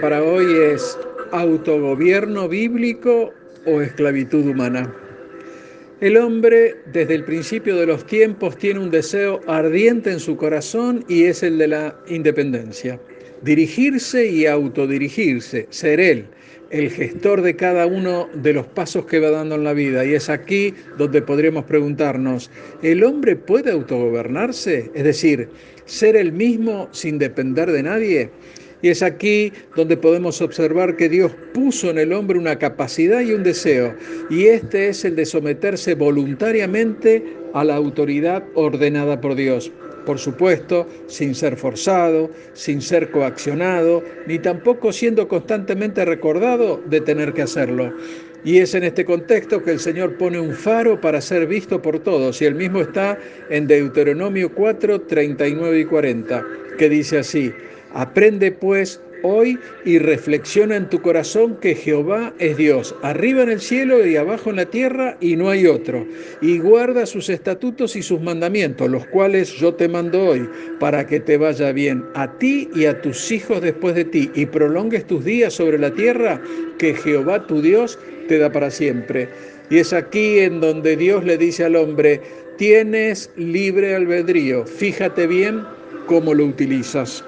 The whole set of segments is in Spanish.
para hoy es autogobierno bíblico o esclavitud humana. El hombre desde el principio de los tiempos tiene un deseo ardiente en su corazón y es el de la independencia. Dirigirse y autodirigirse, ser él, el gestor de cada uno de los pasos que va dando en la vida. Y es aquí donde podríamos preguntarnos, ¿el hombre puede autogobernarse? Es decir, ser el mismo sin depender de nadie. Y es aquí donde podemos observar que Dios puso en el hombre una capacidad y un deseo, y este es el de someterse voluntariamente a la autoridad ordenada por Dios. Por supuesto, sin ser forzado, sin ser coaccionado, ni tampoco siendo constantemente recordado de tener que hacerlo. Y es en este contexto que el Señor pone un faro para ser visto por todos, y el mismo está en Deuteronomio 4, 39 y 40, que dice así, Aprende pues hoy y reflexiona en tu corazón que Jehová es Dios, arriba en el cielo y abajo en la tierra y no hay otro. Y guarda sus estatutos y sus mandamientos, los cuales yo te mando hoy, para que te vaya bien a ti y a tus hijos después de ti, y prolongues tus días sobre la tierra que Jehová tu Dios te da para siempre. Y es aquí en donde Dios le dice al hombre, tienes libre albedrío, fíjate bien cómo lo utilizas.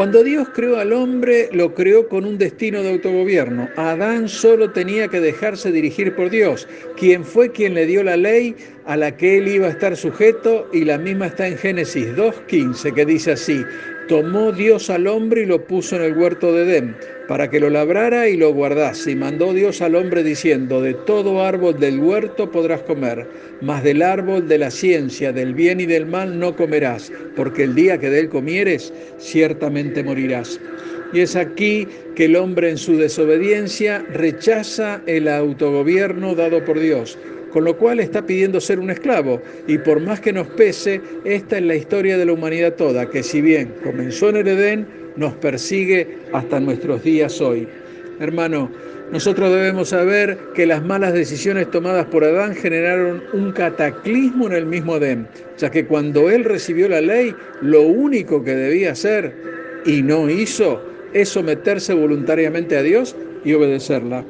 Cuando Dios creó al hombre, lo creó con un destino de autogobierno. Adán solo tenía que dejarse dirigir por Dios, quien fue quien le dio la ley a la que él iba a estar sujeto, y la misma está en Génesis 2.15, que dice así, tomó Dios al hombre y lo puso en el huerto de Edén, para que lo labrara y lo guardase. Y mandó Dios al hombre diciendo, de todo árbol del huerto podrás comer, mas del árbol de la ciencia, del bien y del mal no comerás, porque el día que de él comieres, ciertamente morirás. Y es aquí que el hombre en su desobediencia rechaza el autogobierno dado por Dios con lo cual está pidiendo ser un esclavo. Y por más que nos pese, esta es la historia de la humanidad toda, que si bien comenzó en el Edén, nos persigue hasta nuestros días hoy. Hermano, nosotros debemos saber que las malas decisiones tomadas por Adán generaron un cataclismo en el mismo Edén, ya que cuando él recibió la ley, lo único que debía hacer y no hizo es someterse voluntariamente a Dios y obedecerla.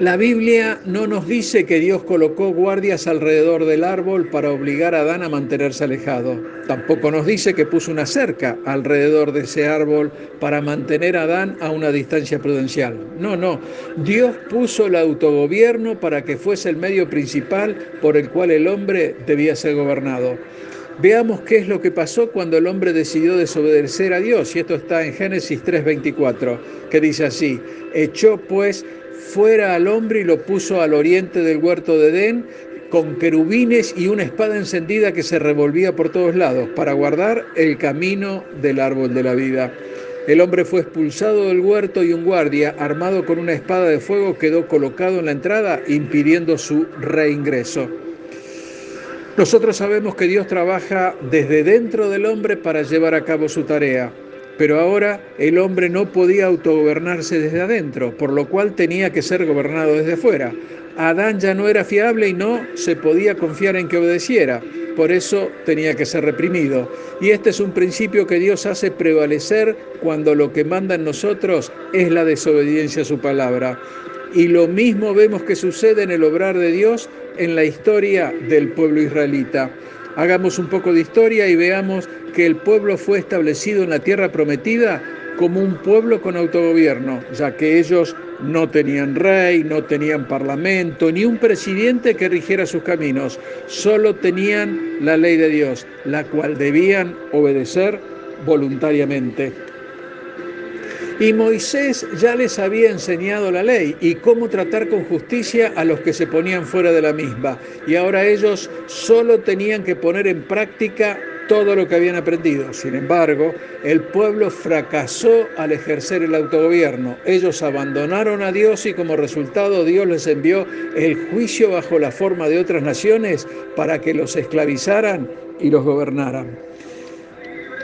La Biblia no nos dice que Dios colocó guardias alrededor del árbol para obligar a Adán a mantenerse alejado. Tampoco nos dice que puso una cerca alrededor de ese árbol para mantener a Adán a una distancia prudencial. No, no. Dios puso el autogobierno para que fuese el medio principal por el cual el hombre debía ser gobernado. Veamos qué es lo que pasó cuando el hombre decidió desobedecer a Dios. Y esto está en Génesis 3:24, que dice así, echó pues fuera al hombre y lo puso al oriente del huerto de Edén con querubines y una espada encendida que se revolvía por todos lados para guardar el camino del árbol de la vida. El hombre fue expulsado del huerto y un guardia, armado con una espada de fuego, quedó colocado en la entrada, impidiendo su reingreso. Nosotros sabemos que Dios trabaja desde dentro del hombre para llevar a cabo su tarea. Pero ahora el hombre no podía autogobernarse desde adentro, por lo cual tenía que ser gobernado desde afuera. Adán ya no era fiable y no se podía confiar en que obedeciera, por eso tenía que ser reprimido. Y este es un principio que Dios hace prevalecer cuando lo que manda en nosotros es la desobediencia a su palabra. Y lo mismo vemos que sucede en el obrar de Dios en la historia del pueblo israelita. Hagamos un poco de historia y veamos que el pueblo fue establecido en la tierra prometida como un pueblo con autogobierno, ya que ellos no tenían rey, no tenían parlamento, ni un presidente que rigiera sus caminos, solo tenían la ley de Dios, la cual debían obedecer voluntariamente. Y Moisés ya les había enseñado la ley y cómo tratar con justicia a los que se ponían fuera de la misma. Y ahora ellos solo tenían que poner en práctica todo lo que habían aprendido. Sin embargo, el pueblo fracasó al ejercer el autogobierno. Ellos abandonaron a Dios y como resultado Dios les envió el juicio bajo la forma de otras naciones para que los esclavizaran y los gobernaran.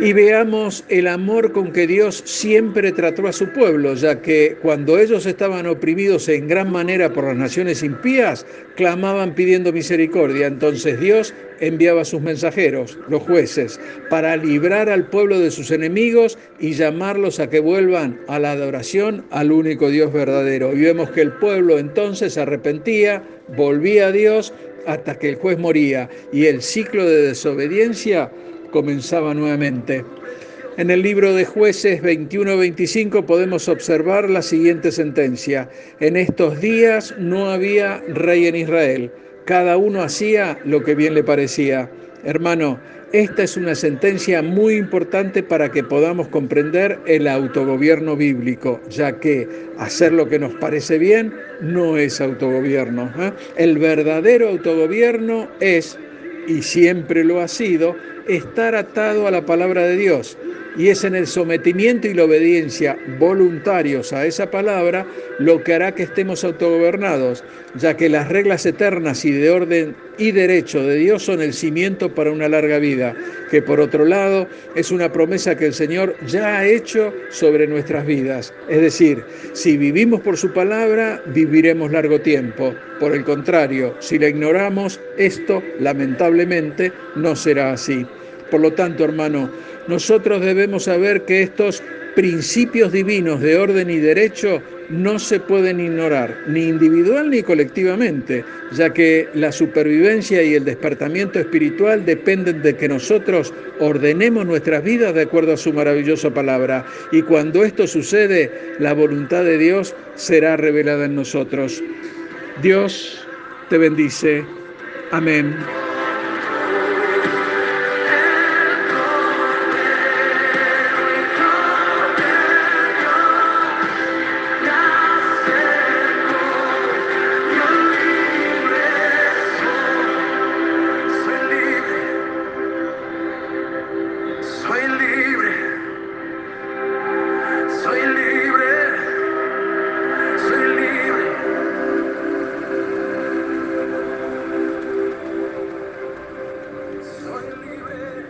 Y veamos el amor con que Dios siempre trató a su pueblo, ya que cuando ellos estaban oprimidos en gran manera por las naciones impías, clamaban pidiendo misericordia. Entonces Dios enviaba a sus mensajeros, los jueces, para librar al pueblo de sus enemigos y llamarlos a que vuelvan a la adoración al único Dios verdadero. Y vemos que el pueblo entonces se arrepentía, volvía a Dios hasta que el juez moría y el ciclo de desobediencia comenzaba nuevamente. En el libro de jueces 21-25 podemos observar la siguiente sentencia. En estos días no había rey en Israel. Cada uno hacía lo que bien le parecía. Hermano, esta es una sentencia muy importante para que podamos comprender el autogobierno bíblico, ya que hacer lo que nos parece bien no es autogobierno. ¿eh? El verdadero autogobierno es, y siempre lo ha sido, estar atado a la palabra de Dios. Y es en el sometimiento y la obediencia voluntarios a esa palabra lo que hará que estemos autogobernados, ya que las reglas eternas y de orden y derecho de Dios son el cimiento para una larga vida, que por otro lado es una promesa que el Señor ya ha hecho sobre nuestras vidas. Es decir, si vivimos por su palabra, viviremos largo tiempo. Por el contrario, si la ignoramos, esto lamentablemente no será así. Por lo tanto, hermano, nosotros debemos saber que estos principios divinos de orden y derecho no se pueden ignorar, ni individual ni colectivamente, ya que la supervivencia y el despertamiento espiritual dependen de que nosotros ordenemos nuestras vidas de acuerdo a su maravillosa palabra. Y cuando esto sucede, la voluntad de Dios será revelada en nosotros. Dios te bendice. Amén.